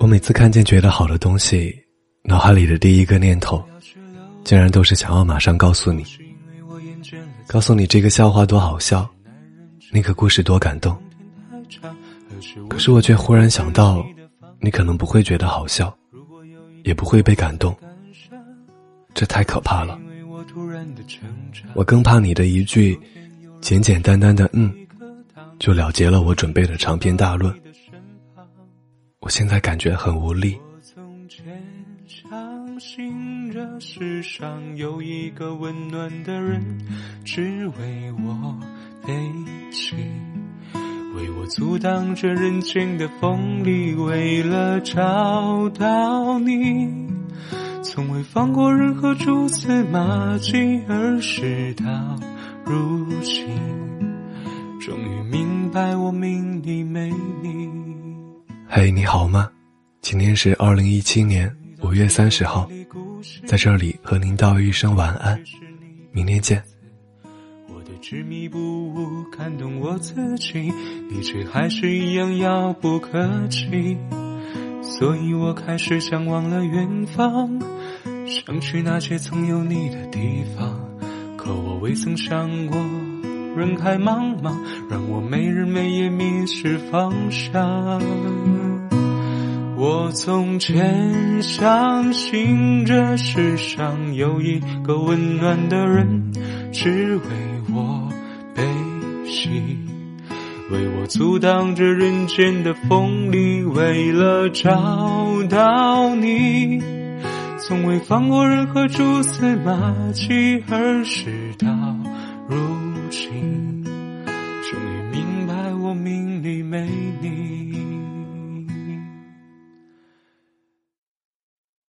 我每次看见觉得好的东西，脑海里的第一个念头，竟然都是想要马上告诉你，告诉你这个笑话多好笑，那个故事多感动。可是我却忽然想到，你可能不会觉得好笑，也不会被感动，这太可怕了。我更怕你的一句简简单单的“嗯”，就了结了我准备的长篇大论。我现在感觉很无力。我从前相信这世上有一个温暖的人，只为我悲泣，为我阻挡着人间的锋利，为了找到你，从未放过任何蛛丝马迹，而事到如今，终于明白我命里没你。嘿，你好吗？今天是二零一七年五月三十号，在这里和您道一声晚安，明天见。我的执迷不悟感动我自己，你却还是一样遥不可及，所以我开始向往了远方，想去那些曾有你的地方，可我未曾想过人海茫茫，让我没日没夜迷失方向。我从前相信这世上有一个温暖的人，只为我悲喜，为我阻挡着人间的锋利，为了找到你，从未放过任何蛛丝马迹，而事到如。终于明白，我命里没你。